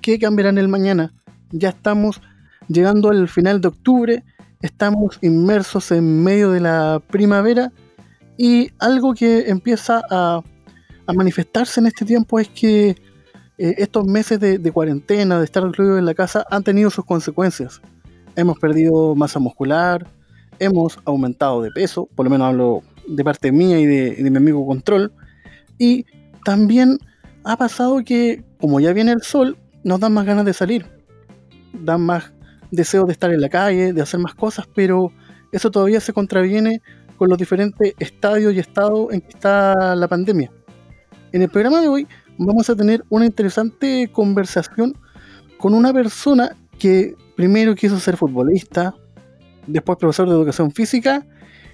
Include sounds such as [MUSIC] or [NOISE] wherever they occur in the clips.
que cambiarán el mañana. Ya estamos llegando al final de octubre, estamos inmersos en medio de la primavera y algo que empieza a, manifestarse en este tiempo es que eh, estos meses de, cuarentena, de estar recluidos en la casa, han tenido sus consecuencias. Hemos perdido masa muscular, hemos aumentado de peso, por lo menos hablo de parte mía y de mi amigo Control, y también ha pasado que, como ya viene el sol, nos dan más ganas de salir, dan más deseo de estar en la calle, de hacer más cosas, pero eso todavía se contraviene con los diferentes estadios y estados en que está la pandemia. En el programa de hoy vamos a tener una interesante conversación con una persona que primero quiso ser futbolista, después profesor de educación física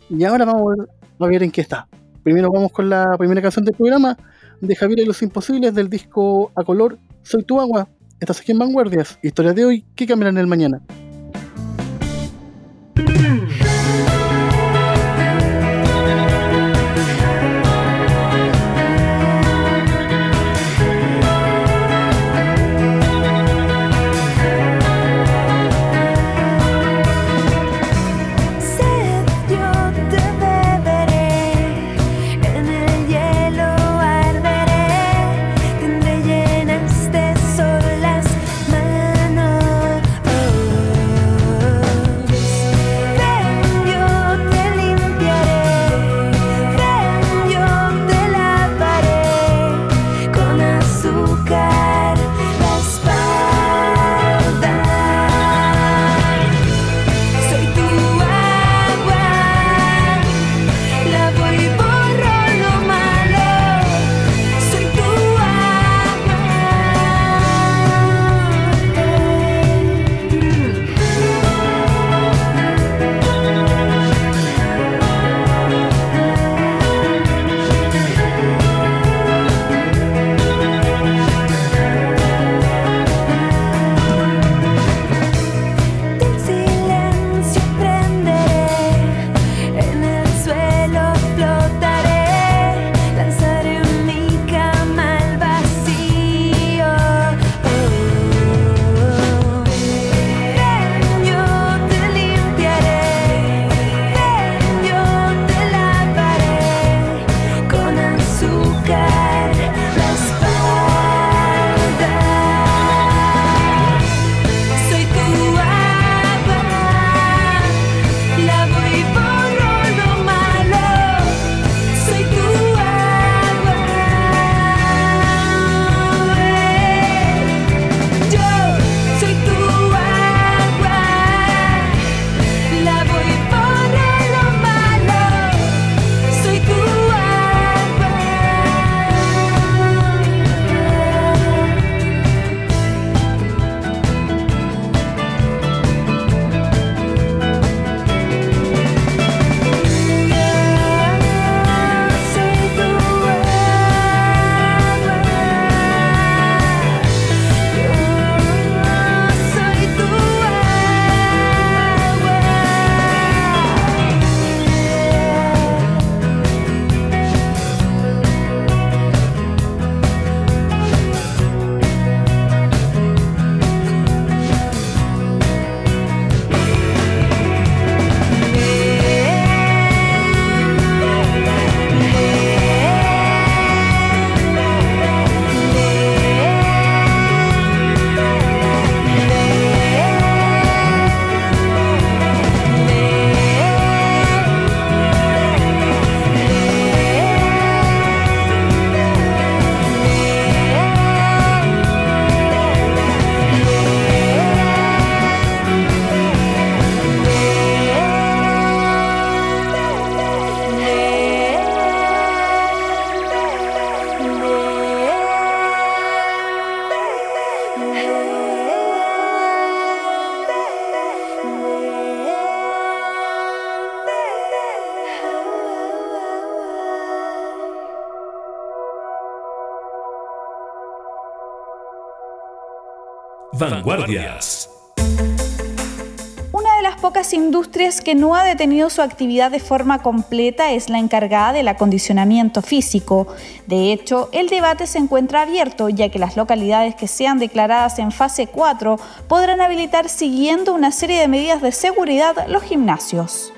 y ahora vamos a ver en qué está. Primero vamos con la primera canción del programa de Javier y los Imposibles del disco A Color Soy tu agua. Estás aquí en Vanguardias, historias de hoy que cambiarán el mañana. Vanguardias. Una de las pocas industrias que no ha detenido su actividad de forma completa es la encargada del acondicionamiento físico. De hecho, el debate se encuentra abierto ya que las localidades que sean declaradas en fase 4 podrán habilitar siguiendo una serie de medidas de seguridad los gimnasios.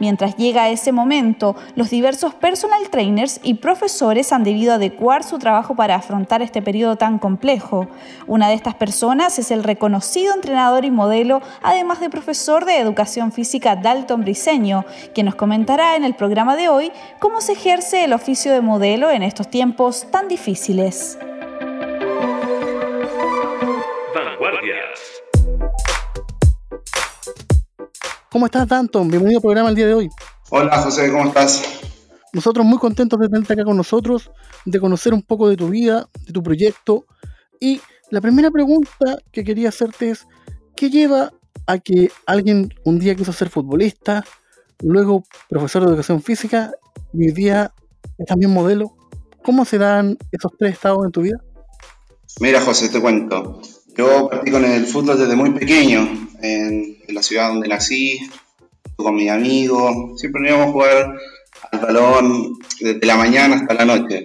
Mientras llega ese momento, los diversos personal trainers y profesores han debido adecuar su trabajo para afrontar este periodo tan complejo. Una de estas personas es el reconocido entrenador y modelo, además de profesor de educación física Dalton Briseño, quien nos comentará en el programa de hoy cómo se ejerce el oficio de modelo en estos tiempos tan difíciles. ¿Cómo estás, Danton? Bienvenido al programa el día de hoy. Hola, José, ¿cómo estás? Nosotros muy contentos de tenerte acá con nosotros, de conocer un poco de tu vida, de tu proyecto. Y la primera pregunta que quería hacerte es, ¿qué lleva a que alguien un día quiso ser futbolista, luego profesor de educación física y hoy día es también modelo? ¿Cómo se dan esos tres estados en tu vida? Mira, José, te cuento. Yo partí con el fútbol desde muy pequeño en, la ciudad donde nací, con mis amigos, siempre íbamos a jugar al balón desde la mañana hasta la noche.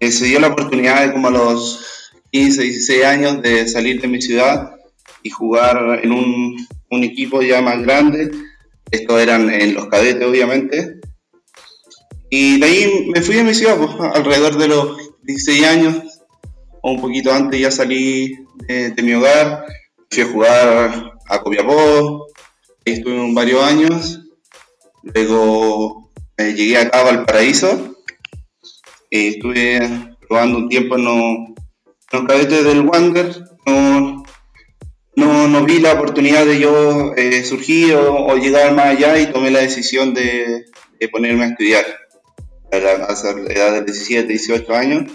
Eh, se dio la oportunidad de como a los 15, 16 años de salir de mi ciudad y jugar en un, un equipo ya más grande. Estos eran en los cadetes, obviamente. Y de ahí me fui a mi ciudad, pues, alrededor de los 16 años, o un poquito antes ya salí de, de mi hogar, fui a jugar a Copiapó, ahí estuve varios años, luego eh, llegué acá a Valparaíso, eh, estuve probando un tiempo en los, cadetes del Wander, no, no, vi la oportunidad de yo eh, surgir o, llegar más allá y tomé la decisión de, ponerme a estudiar. A la, edad de 17, 18 años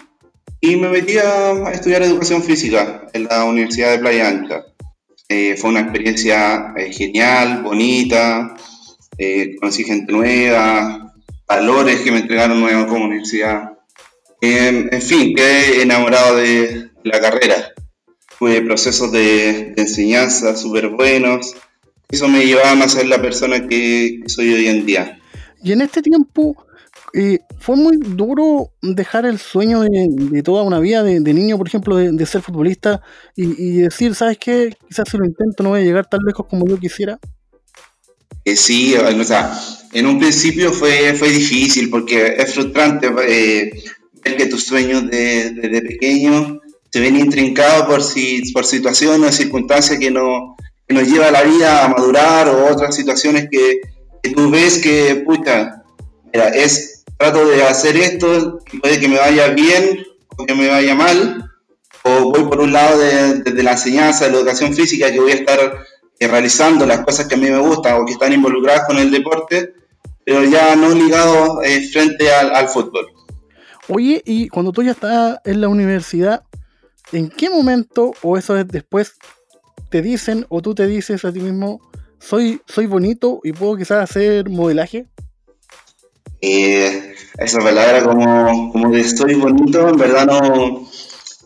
y me metí a estudiar educación física en la Universidad de Playa Ancha. Eh, fue una experiencia eh, genial, bonita, eh, conocí gente nueva, valores que me entregaron nueva como universidad. en fin, quedé enamorado de la carrera. Tuve procesos de, enseñanza súper buenos. Eso me llevaba a ser la persona que soy hoy en día. Y en este tiempo, fue muy duro dejar el sueño de, toda una vida de, niño, por ejemplo, de, ser futbolista y, decir, ¿sabes qué? Quizás si lo intento no voy a llegar tan lejos como yo quisiera. Eh, sí, o sea, en un principio fue, fue difícil porque es frustrante eh, ver que tus sueños desde pequeño se ven intrincados por, si, por situaciones circunstancias que, no, que nos lleva la vida a madurar o otras situaciones que, que tú ves que, pucha, mira, es trato de hacer esto, puede que me vaya bien o que me vaya mal, o voy por un lado desde la enseñanza, de la educación física, que voy a estar eh, realizando las cosas que a mí me gustan o que están involucradas con el deporte, pero ya no ligado eh, frente al, fútbol. Oye, y cuando tú ya estás en la universidad, ¿en qué momento, o eso es después, te dicen o tú te dices a ti mismo, soy, soy bonito y puedo quizás hacer modelaje? Esa palabra como, como de estoy bonito, en verdad no,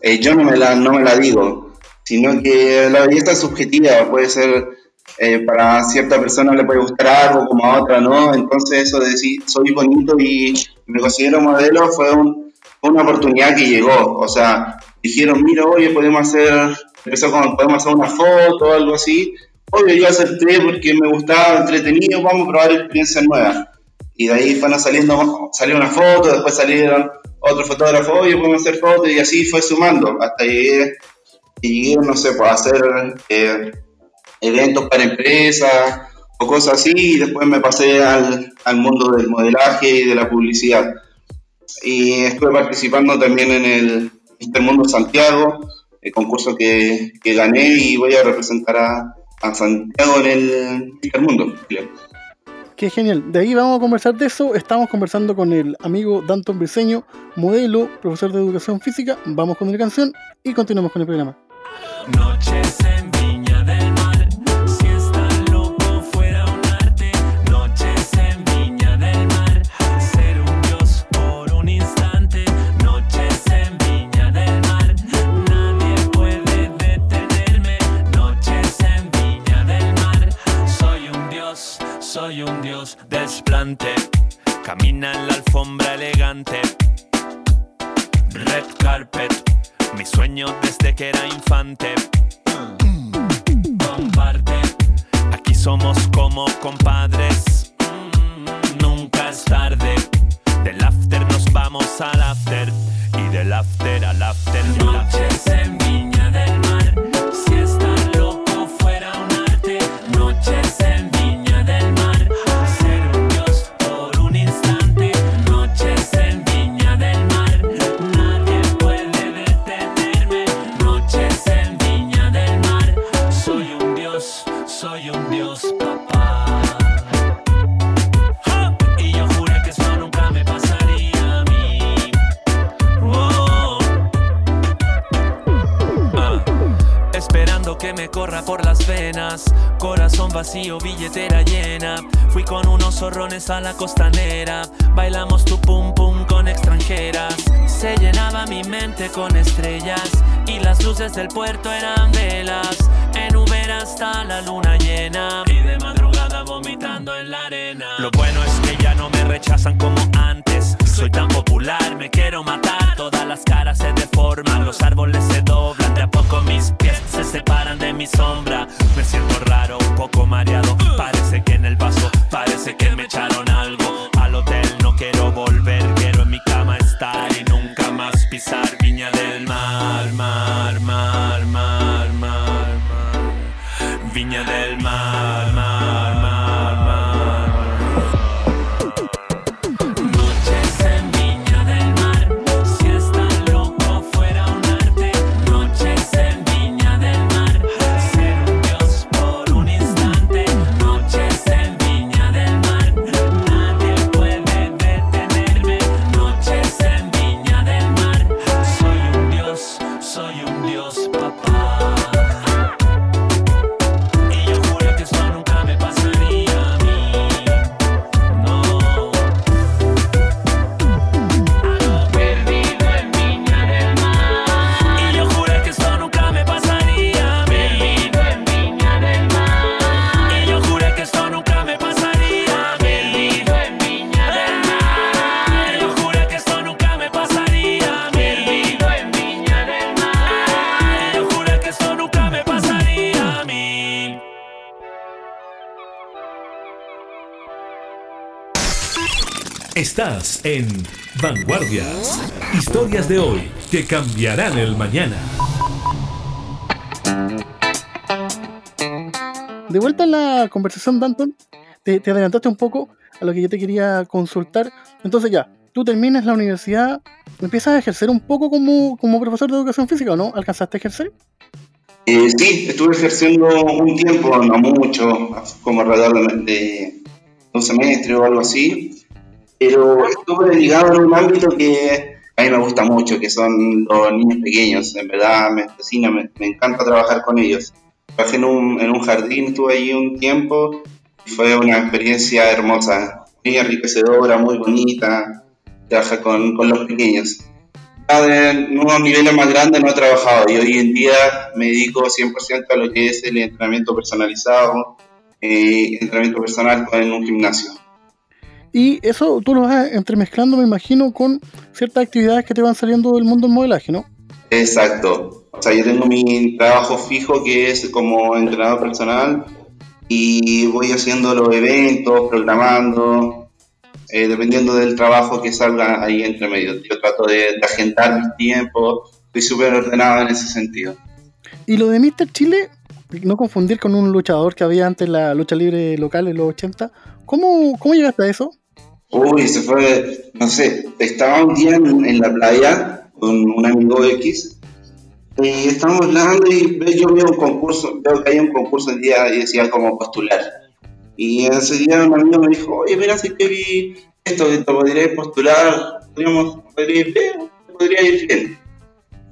eh, yo no me, la, no me la digo, sino que la belleza es subjetiva, puede ser, eh, para cierta persona le puede gustar algo como a otra, ¿no? Entonces eso de decir soy bonito y me considero modelo fue una oportunidad que llegó, o sea, dijeron, mira, oye, podemos hacer, empezó con, podemos hacer una foto o algo así, oye, yo acepté porque me gustaba, entretenido, vamos a probar experiencias nuevas y de ahí fueron saliendo, salió una foto, después salieron otros fotógrafos, oye, podemos hacer fotos, y así fue sumando, hasta llegué, y no sé, pues hacer eh, eventos para empresas o cosas así, y después me pasé al, al mundo del modelaje y de la publicidad. Y estuve participando también en el Intermundo Santiago, el concurso que, que gané, y voy a representar a, a Santiago en el Intermundo. Qué genial. De ahí vamos a conversar de eso. Estamos conversando con el amigo Danton Briseño, modelo, profesor de educación física. Vamos con la canción y continuamos con el programa. Camina en la alfombra elegante. Red carpet, mi sueño desde que era infante. Comparte, aquí somos como compadres. Nunca es tarde. Del after nos vamos al after. Y del after al after. Noches Corazón vacío, billetera llena. Fui con unos zorrones a la costanera. Bailamos tu pum pum con extranjeras. Se llenaba mi mente con estrellas. Y las luces del puerto eran velas. En Uber hasta la luna llena. Y de madrugada vomitando en la arena. Lo bueno es que ya no me rechazan como antes. Soy tan popular, me quiero matar. Todas las caras se deforman, los árboles se doblan. De a poco mis pies separan de mi sombra. Me siento raro, un poco mareado. Parece que en el vaso, parece que me echaron algo. Al hotel no quiero volver, quiero en mi cama estar y nunca más pisar Viña del Mar, mar, Estás en Vanguardias. Historias de hoy que cambiarán el mañana. De vuelta en la conversación, Danton, te, te adelantaste un poco a lo que yo te quería consultar. Entonces ya, tú terminas la universidad, empiezas a ejercer un poco como, como profesor de educación física, ¿o no? ¿Alcanzaste a ejercer? Eh, sí, estuve ejerciendo un tiempo, no mucho, como alrededor de un semestre o algo así, pero estuve ligado en un ámbito que a mí me gusta mucho, que son los niños pequeños, en verdad me fascina, me, me encanta trabajar con ellos. Trabajé en un, en un jardín, estuve ahí un tiempo y fue una experiencia hermosa, muy enriquecedora, muy bonita, trabajar con, con los pequeños. Ya de unos niveles más grandes no he trabajado y hoy en día me dedico 100% a lo que es el entrenamiento personalizado, eh, entrenamiento personal en un gimnasio. Y eso tú lo vas entremezclando, me imagino, con ciertas actividades que te van saliendo del mundo del modelaje, ¿no? Exacto. O sea, yo tengo mi trabajo fijo que es como entrenador personal y voy haciendo los eventos, programando, eh, dependiendo del trabajo que salga ahí entre medio. Yo trato de, de agendar mis tiempos, estoy súper ordenado en ese sentido. Y lo de Mr. Chile, no confundir con un luchador que había antes en la lucha libre local en los 80, ¿cómo, cómo llegaste a eso? Uy, se fue, no sé, estaba un día en, en la playa con un amigo X y estábamos hablando y yo veo un concurso, veo que hay un concurso el día y decía como postular. Y ese día un amigo me dijo, oye, mira, si que vi esto, que te podrías postular, podríamos, podría ir bien, podría ir bien.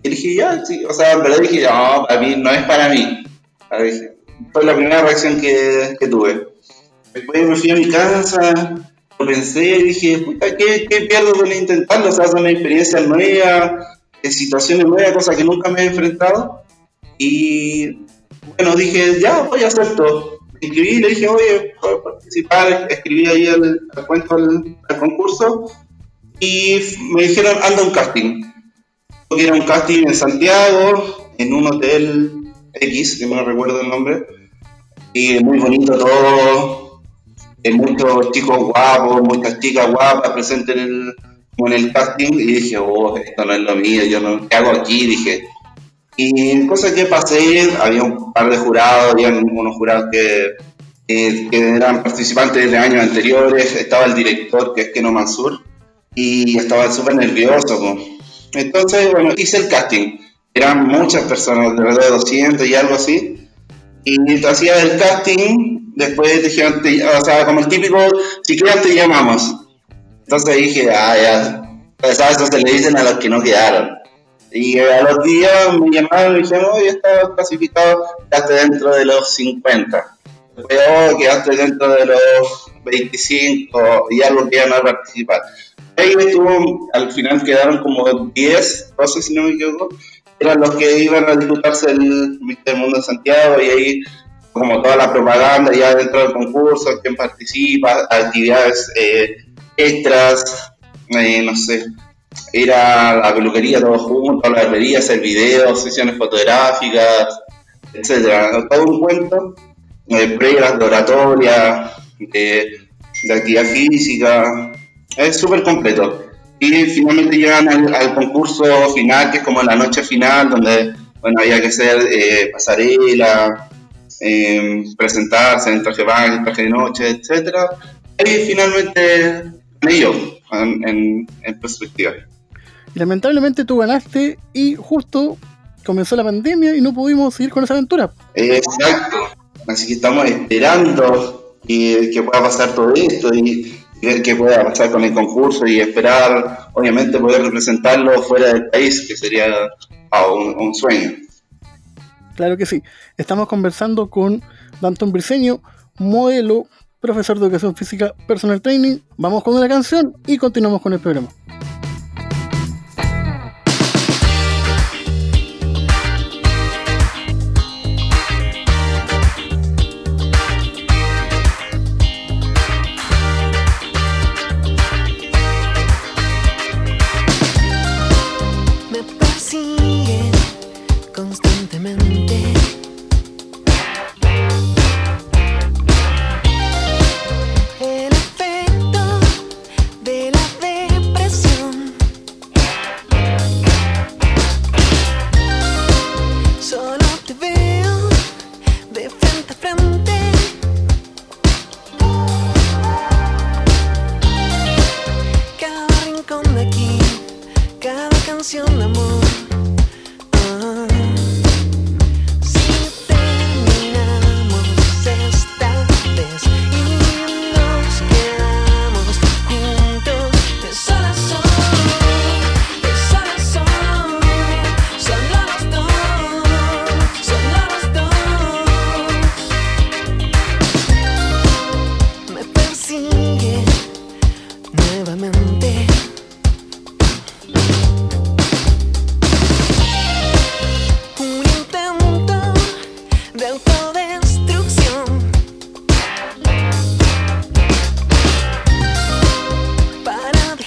Y dije, ya, sí, o sea, en verdad dije, no, para mí, no es para mí. Dije, fue la primera reacción que, que tuve. Después me fui a mi casa, lo pensé y dije, puta, ¿qué, qué pierdo con intentarlo? O sea, son experiencias nuevas, situaciones nuevas, cosas que nunca me he enfrentado. Y bueno, dije, ya, voy a hacer todo. y le dije, oye, puedo participar, escribí ahí el, cuento al, concurso y me dijeron, anda un casting. Era un casting en Santiago, en un hotel X, que no recuerdo el nombre, y muy bonito todo, muchos chicos guapos, muchas chicas guapas presentes en el, en el casting, y dije, oh, esto no es lo mío, yo no, ¿qué hago aquí? Dije, y cosas que pasé, había un par de jurados, había unos jurados que, que, eran participantes de años anteriores, estaba el director que es Keno Mansur, y estaba súper nervioso. Entonces, bueno, hice el casting. Eran muchas personas, alrededor de 200 y algo así. Y hacía el casting, después dijeron, o sea, como el típico, si quedan te llamamos. Entonces dije, ah, ya, pues, eso se le dicen a los que no quedaron. Y a los días me llamaron y dijeron, oye, estás clasificado, quedaste dentro de los 50. Después, oh, quedaste dentro de los 25 y algo que iban a participar. Ahí estuvo, al final quedaron como 10, 12 si no me equivoco, eran los que iban a disputarse el Mister Mundo de Santiago y ahí como toda la propaganda ya dentro del concurso, quién participa, actividades eh, extras, eh, no sé, era la peluquería todos juntos, la barbería, hacer videos, sesiones fotográficas, etcétera. Todo un cuento, eh, pruebas de oratoria, de, actividad física, es súper completo. Y finalmente llegan al, concurso final, que es como la noche final, donde bueno, había que hacer eh, pasarela, eh, presentarse en traje de baño, traje de noche, etcétera. Y finalmente ellos en, perspectiva. lamentablemente tú ganaste y justo comenzó la pandemia y no pudimos seguir con esa aventura. Exacto. Así que estamos esperando que, que pueda pasar todo esto y ver qué pueda pasar con el concurso y esperar, obviamente, poder representarlo fuera del país, que sería ah, un, sueño. Claro que sí. Estamos conversando con Danton Briseño, modelo profesor de educación física, personal training. Vamos con una canción y continuamos con el programa.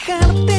kind.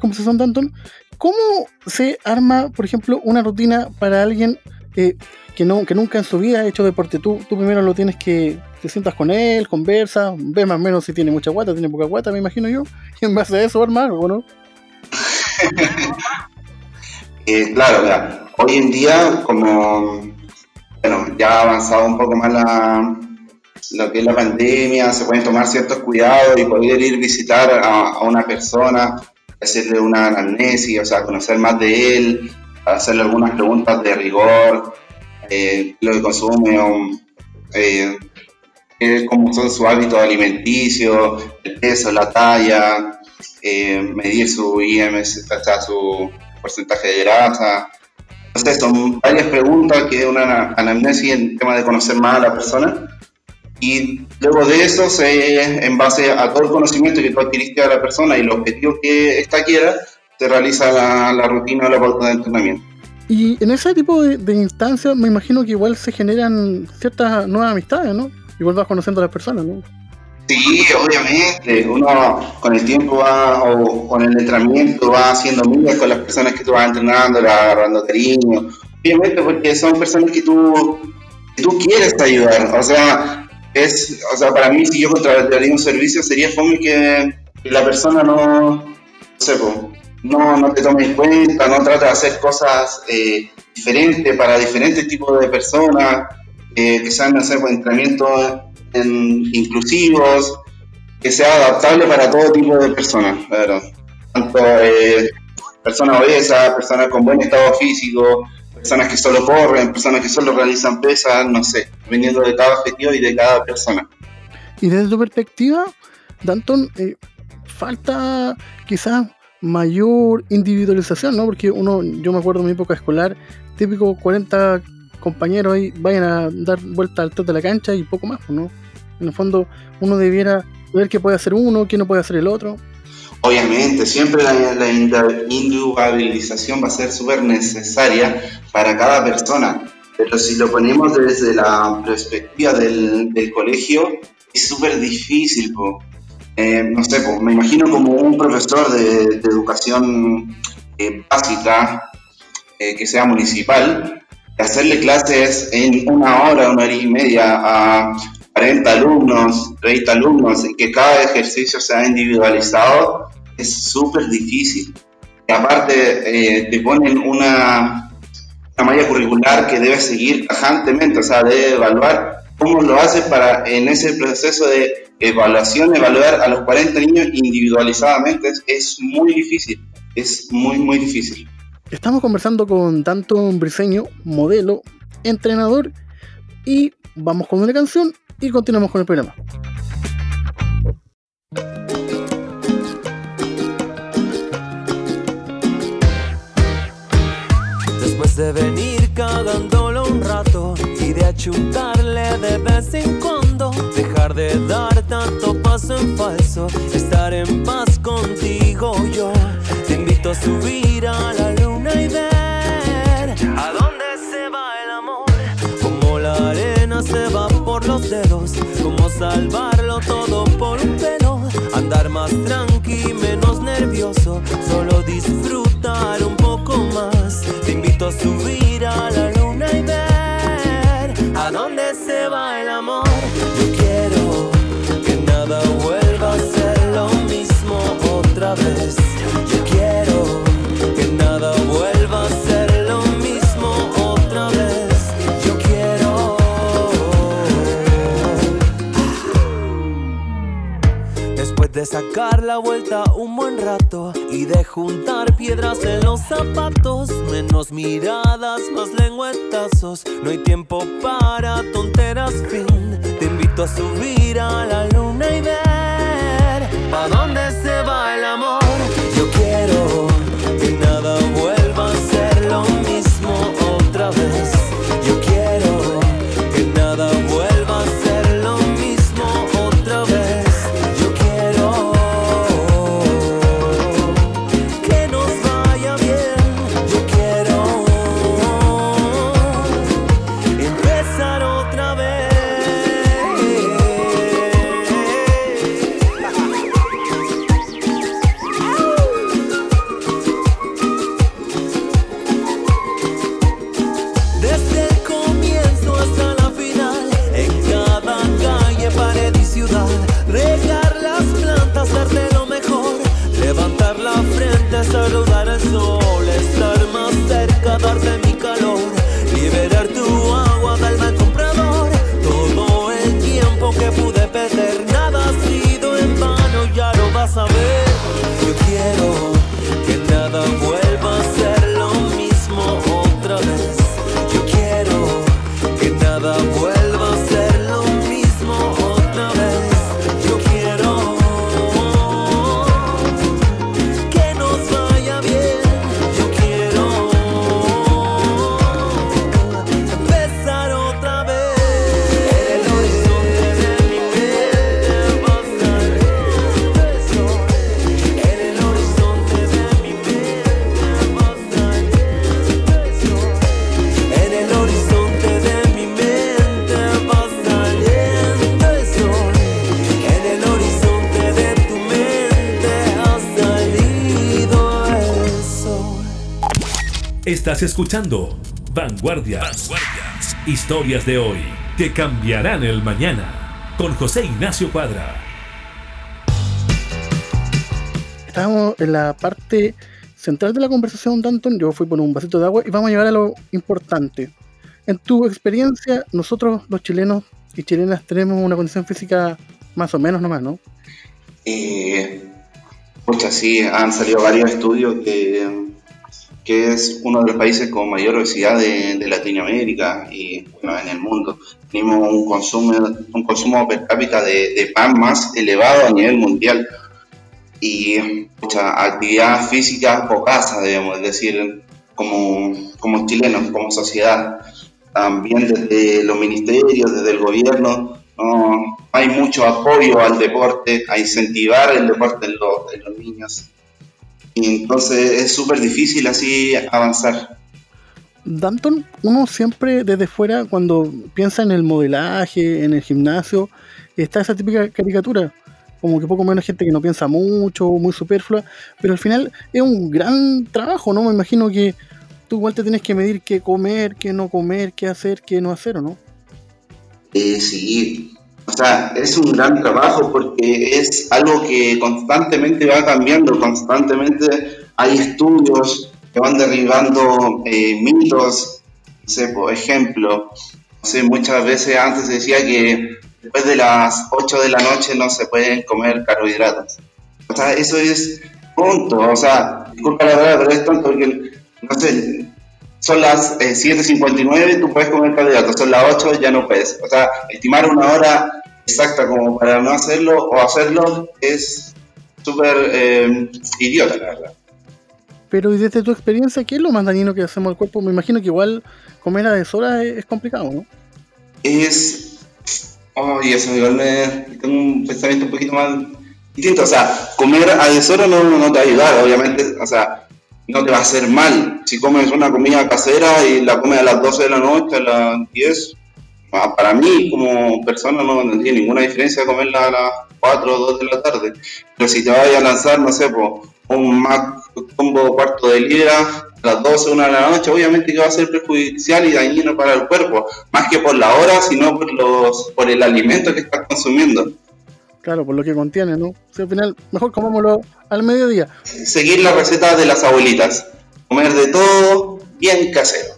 Conversación de Anton, ¿cómo se arma, por ejemplo, una rutina para alguien que, no, que nunca en su vida ha hecho deporte? Tú, tú primero lo tienes que, te sientas con él, conversas, ves más o menos si tiene mucha guata, tiene poca guata, me imagino yo, y en base a eso arma algo, ¿no? [LAUGHS] Eh, claro, hoy en día, como bueno, ya ha avanzado un poco más la, lo que es la pandemia, se pueden tomar ciertos cuidados y poder ir visitar a, una persona, hacerle una anamnesis, o sea, conocer más de él, hacerle algunas preguntas de rigor, eh, lo que consume, eh, cómo son sus hábitos alimenticios, el peso, la talla, eh, medir su IMS, su porcentaje de grasa. Entonces, son varias preguntas que una anamnesis en tema de conocer más a la persona. Y luego de eso, se, en base a todo el conocimiento que tú adquiriste a la persona y los objetivos que ésta quiera, se realiza la, la rutina o la pauta de entrenamiento. Y en ese tipo de, de, instancias me imagino que igual se generan ciertas nuevas amistades, ¿no? Igual vas conociendo a las personas, ¿no? Sí, obviamente, uno con el tiempo va, o con el entrenamiento va haciendo amigas con las personas que tú vas entrenando, vas agarrando cariño. Obviamente porque son personas que tú, que tú quieres ayudar. O sea, es, o sea, para mí si yo contrataría un servicio sería fome que, la persona no, no sé, no, te tome en cuenta, no trata de hacer cosas eh, diferentes para diferentes tipos de personas, que sean, hacer entrenamiento inclusivos, que sea adaptable para todo tipo de personas, Tanto eh, personas obesas, personas con buen estado físico, personas que solo corren, personas que solo realizan pesas, no sé, dependiendo de cada objetivo y de cada persona. Y desde tu perspectiva, Danton, eh, falta quizás mayor individualización, ¿no? Porque uno, yo me acuerdo de mi época escolar, típico 40 compañeros ahí vayan a dar vuelta al de la cancha y poco más, ¿no? En el fondo, uno debiera ver qué puede hacer uno, qué no puede hacer el otro. Obviamente, siempre la, individualización va a ser súper necesaria para cada persona, pero si lo ponemos desde la perspectiva del, colegio, es súper difícil. Eh, no sé, me imagino como un profesor de, educación eh, básica eh, que sea municipal, hacerle clases en una hora, una hora y media a 40 alumnos, 30 alumnos, y que cada ejercicio sea individualizado, es súper difícil. Y aparte, eh, te ponen una, una malla curricular que debe seguir tajantemente, o sea, debe evaluar cómo lo hace para en ese proceso de evaluación, evaluar a los 40 niños individualizadamente, es, muy difícil, es muy, muy difícil. Estamos conversando con tanto Briseño, modelo, entrenador, y vamos con una canción y continuamos con el programa. De venir cagándolo un rato y de achuntarle de vez en cuando, dejar de dar tanto paso en falso, estar en paz contigo yo, te invito a subir a la luna y ver a dónde se va el amor, como la arena se va por los dedos, como salvarlo todo por un pelo, andar más tranqui, menos nervioso, solo disfrutar un poco más, subir a la luna y ver a dónde se va el amor, yo quiero que nada vuelva a ser lo mismo otra vez. De sacar la vuelta un buen rato y de juntar piedras en los zapatos, menos miradas, más lengüetazos. No hay tiempo para tonteras, fin. Te invito a subir a la luna y ver a dónde se va el amor. Yo quiero que nada vuelva Estás escuchando Vanguardias. Historias de hoy que cambiarán el mañana. Con José Ignacio Cuadra. Estábamos en la parte central de la conversación, Danton. Yo fui por un vasito de agua y vamos a llegar a lo importante. En tu experiencia, nosotros los chilenos y chilenas tenemos una condición física más o menos nomás, ¿no? Eh, pucha, sí, han salido varios estudios que, que es uno de los países con mayor obesidad de, de Latinoamérica y bueno, en el mundo. Tenemos un consumo, un consumo per cápita de, de pan más elevado a nivel mundial y pucha, actividad física pocasa, debemos decir, como, como chilenos, como sociedad. También desde los ministerios, desde el gobierno, no hay mucho apoyo al deporte, a incentivar el deporte en los, en los niños. Y entonces es súper difícil así avanzar. Danton, uno siempre desde fuera, cuando piensa en el modelaje, en el gimnasio, está esa típica caricatura, como que poco menos gente que no piensa mucho, muy superflua, pero al final es un gran trabajo, ¿no? Me imagino que tú igual te tienes que medir qué comer, qué no comer, qué hacer, qué no hacer, ¿o no? Eh, sí, o sea, es un gran trabajo porque es algo que constantemente va cambiando, constantemente hay estudios que van derribando eh, mitos, no sé, por ejemplo, no sé, muchas veces antes se decía que después de las 8 de la noche no se pueden comer carbohidratos. O sea, eso es tonto, o sea, disculpa la verdad, pero es tonto porque, no sé, son las eh, 7.59, tú puedes comer carbohidratos, son las 8, ya no puedes. O sea, estimar una hora exacta como para no hacerlo o hacerlo es súper eh, idiota, la verdad. Pero y desde tu experiencia, ¿qué es lo más dañino que hacemos al cuerpo? Me imagino que igual comer a deshoras es, es complicado, ¿no? Es. Oh, y eso, igual me, tengo un pensamiento un poquito más distinto. O sea, comer a deshora no, no te va a ayudar, obviamente. O sea, no te va a hacer mal. Si comes una comida casera y la comes a las 12 de la noche, a las 10, ah, para mí como persona no tendría ninguna diferencia comerla a las 4 o 2 de la tarde. Pero si te vas a lanzar, no sé, po, un Mac combo cuarto de libra a las 12, 1 de la noche, obviamente que va a ser perjudicial y dañino para el cuerpo, más que por la hora, sino por los por el alimento que estás consumiendo. Claro, por lo que contiene, ¿no? Si al final, mejor comámoslo al mediodía. Seguir la receta de las abuelitas, comer de todo bien casero.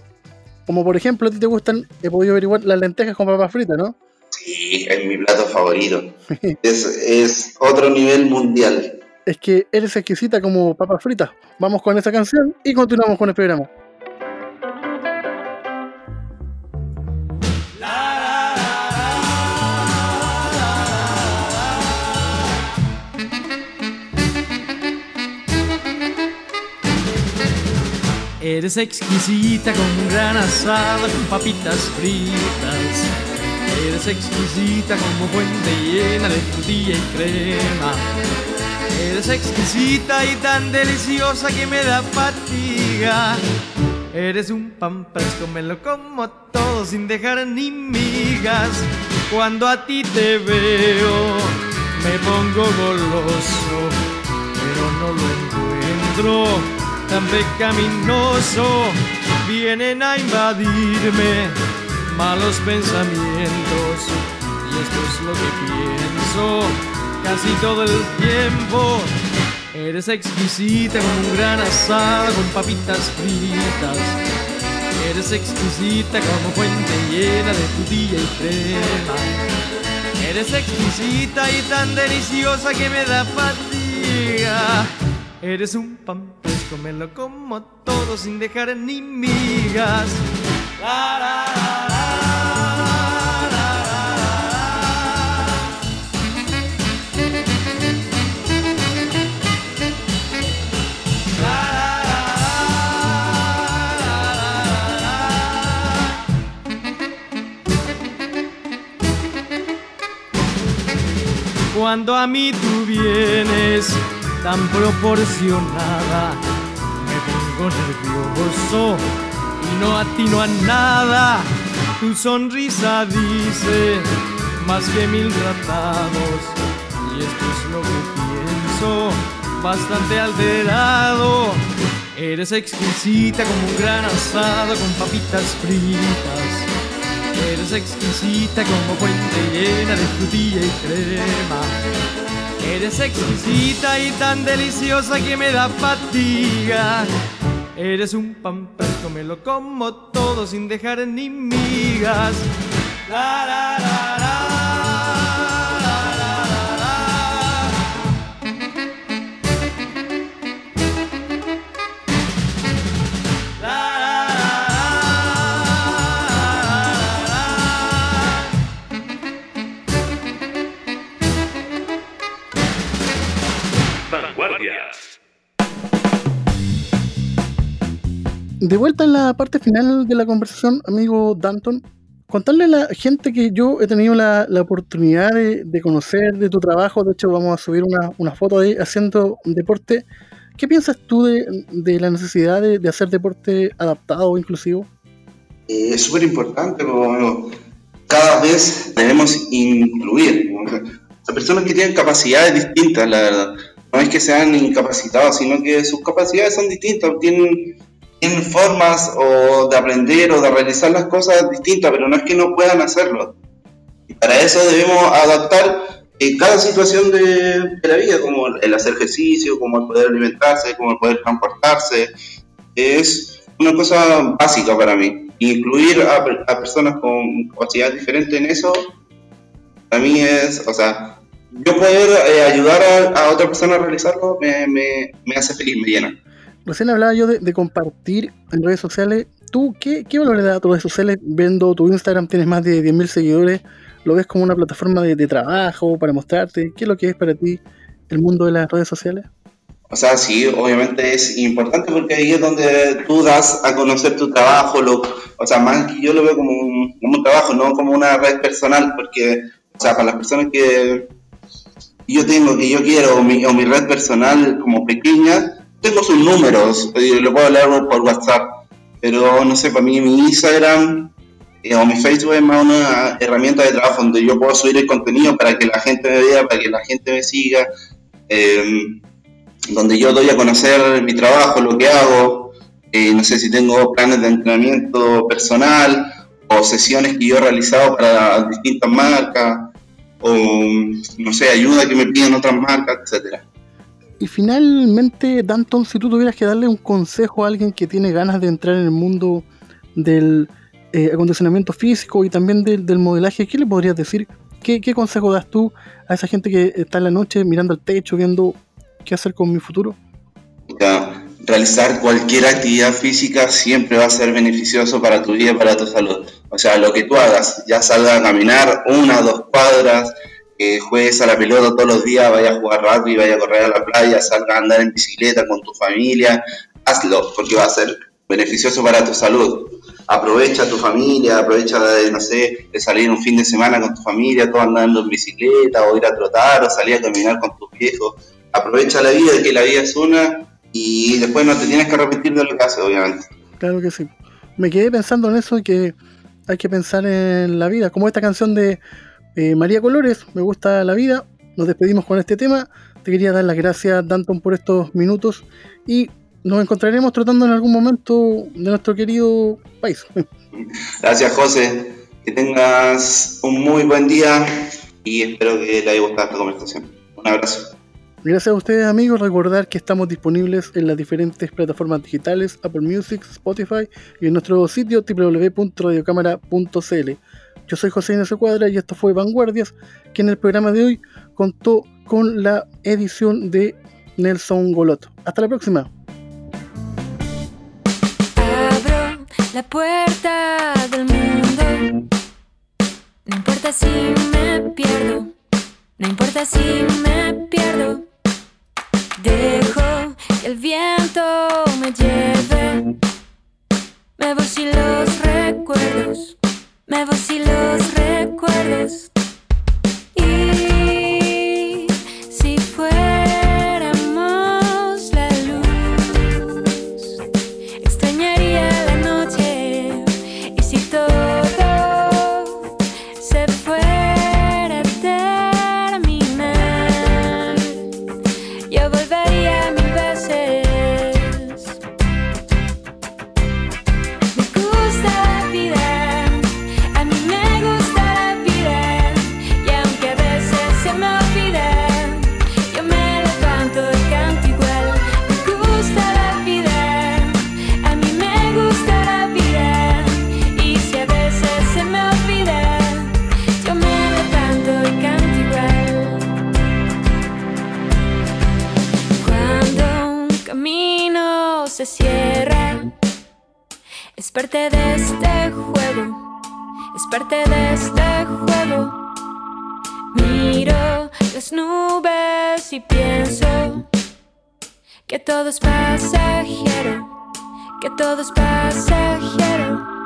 Como por ejemplo, a ti te gustan, he podido averiguar las lentejas con papas fritas, ¿no? Sí, es mi plato favorito. [LAUGHS] es, es otro nivel mundial. Es que eres exquisita como papas fritas. Vamos con esa canción y continuamos con el programa. Eres exquisita con gran asado, con papitas fritas. Eres exquisita como fuente llena de frutilla y crema. Eres exquisita y tan deliciosa que me da fatiga. Eres un pan fresco, me lo como todo sin dejar ni migas. Cuando a ti te veo, me pongo goloso, pero no lo encuentro tan pecaminoso. Vienen a invadirme malos pensamientos, y esto es lo que pienso casi todo el tiempo. Eres exquisita con un gran asado con papitas fritas. Eres exquisita como fuente llena de frutilla y crema. Eres exquisita y tan deliciosa que me da fatiga. Eres un pan comelo como todo sin dejar ni migas. Cuando a mí tú vienes tan proporcionada pongo nervioso y no atino a nada. Tu sonrisa dice más que mil tratados y esto es lo que pienso, bastante alterado. Eres exquisita como un gran asado con papitas fritas. Eres exquisita como fuente llena de frutilla y crema. Eres exquisita y tan deliciosa que me da fatiga. Eres un pan fresco, me lo como todo sin dejar ni migas. La, la, la, De vuelta en la parte final de la conversación, amigo Danton, contarle a la gente que yo he tenido la, oportunidad de, conocer de tu trabajo, de hecho vamos a subir una, foto ahí haciendo deporte. ¿Qué piensas tú de, la necesidad de, hacer deporte adaptado o inclusivo? Eh, es súper importante, cada vez debemos incluir a personas que tienen capacidades distintas, la verdad. No es que sean incapacitados, sino que sus capacidades son distintas, tienen tienen formas o de aprender o de realizar las cosas distintas, pero no es que no puedan hacerlo. Y para eso debemos adaptar eh, cada situación de, la vida, como el hacer ejercicio, como el poder alimentarse, como el poder transportarse. Es una cosa básica para mí. Incluir a, personas con capacidades diferentes en eso, para mí es, o sea, yo poder eh, ayudar a, a, otra persona a realizarlo me, me, me hace feliz, me llena. Recién hablaba yo de, compartir en redes sociales. ¿Tú qué, qué valor le das a tus redes sociales? Viendo tu Instagram, tienes más de 10.000 seguidores. ¿Lo ves como una plataforma de, trabajo para mostrarte? ¿Qué es lo que es para ti el mundo de las redes sociales? O sea, sí, obviamente es importante porque ahí es donde tú das a conocer tu trabajo, lo, o sea, más que yo lo veo como un, trabajo, no como una red personal, porque, o sea, para las personas que yo tengo, que yo quiero, o mi red personal como pequeña, tengo sus números, lo puedo leer por WhatsApp, pero no sé, para mí mi Instagram eh, o mi Facebook es más una herramienta de trabajo donde yo puedo subir el contenido para que la gente me vea, para que la gente me siga, em, donde yo doy a conocer mi trabajo, lo que hago, eh, no sé si tengo planes de entrenamiento personal o sesiones que yo he realizado para distintas marcas, o no sé, ayuda que me piden otras marcas, etcétera. Y finalmente, Danton, si tú tuvieras que darle un consejo a alguien que tiene ganas de entrar en el mundo del eh, acondicionamiento físico y también del, modelaje, ¿qué le podrías decir? ¿Qué, consejo das tú a esa gente que está en la noche mirando al techo, viendo qué hacer con mi futuro? realizar cualquier actividad física siempre va a ser beneficioso para tu vida y para tu salud. O sea, lo que tú hagas, ya salga a caminar una dos cuadras, que juegues a la pelota todos los días, vaya a jugar rugby, vaya a correr a la playa, salga a andar en bicicleta con tu familia, hazlo, porque va a ser beneficioso para tu salud. Aprovecha tu familia, aprovecha de, no sé, de salir un fin de semana con tu familia, todo andando en bicicleta, o ir a trotar, o salir a caminar con tus viejos. Aprovecha la vida, que la vida es una, y después no te tienes que arrepentir de lo que haces, obviamente. Claro que sí. Me quedé pensando en eso que hay que pensar en la vida, como esta canción de eh, María Colores, me gusta la vida. Nos despedimos con este tema. Te quería dar las gracias, Danton, por estos minutos y nos encontraremos tratando en algún momento de nuestro querido país. [LAUGHS] Gracias, José. Que tengas un muy buen día y espero que le haya gustado esta conversación. Un abrazo. Gracias a ustedes amigos, recordar que estamos disponibles en las diferentes plataformas digitales, Apple Music, Spotify y en nuestro sitio www.radiocámara.cl. Yo soy José Ignacio Cuadra y esto fue Vanguardias, que en el programa de hoy contó con la edición de Nelson Goloto. Hasta la próxima. Abro la puerta del mundo. No importa si me pierdo. No importa si me pierdo. Dejo que el viento me lleve. Me voy sin los recuerdos. Me voy y los recuerdos. Que todo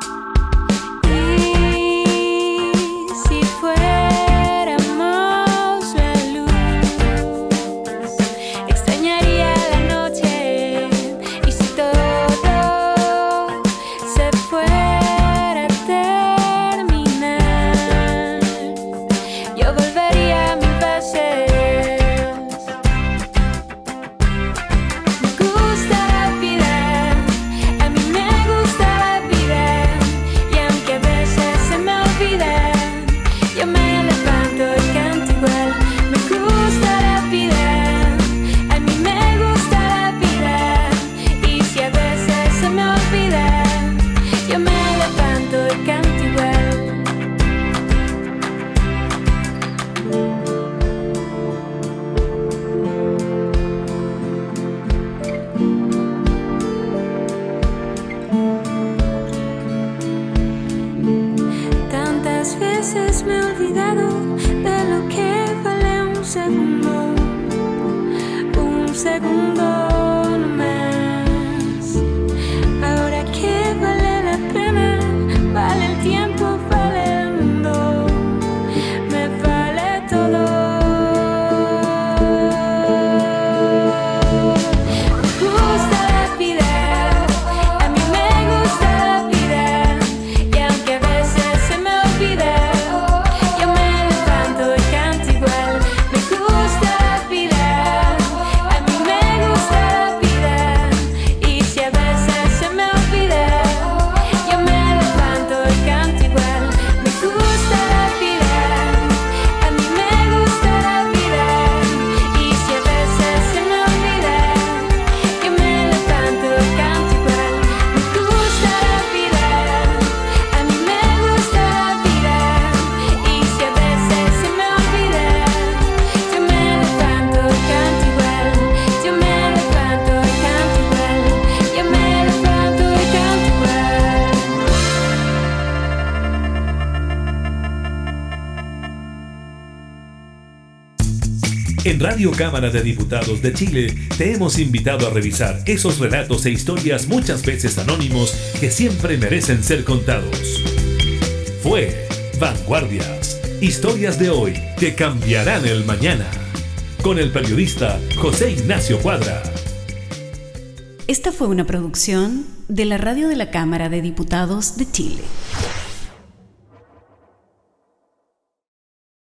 En Radio Cámara de Diputados de Chile te hemos invitado a revisar esos relatos e historias muchas veces anónimos que siempre merecen ser contados. Fue Vanguardias, historias de hoy que cambiarán el mañana, con el periodista José Ignacio Cuadra. Esta fue una producción de la Radio de la Cámara de Diputados de Chile.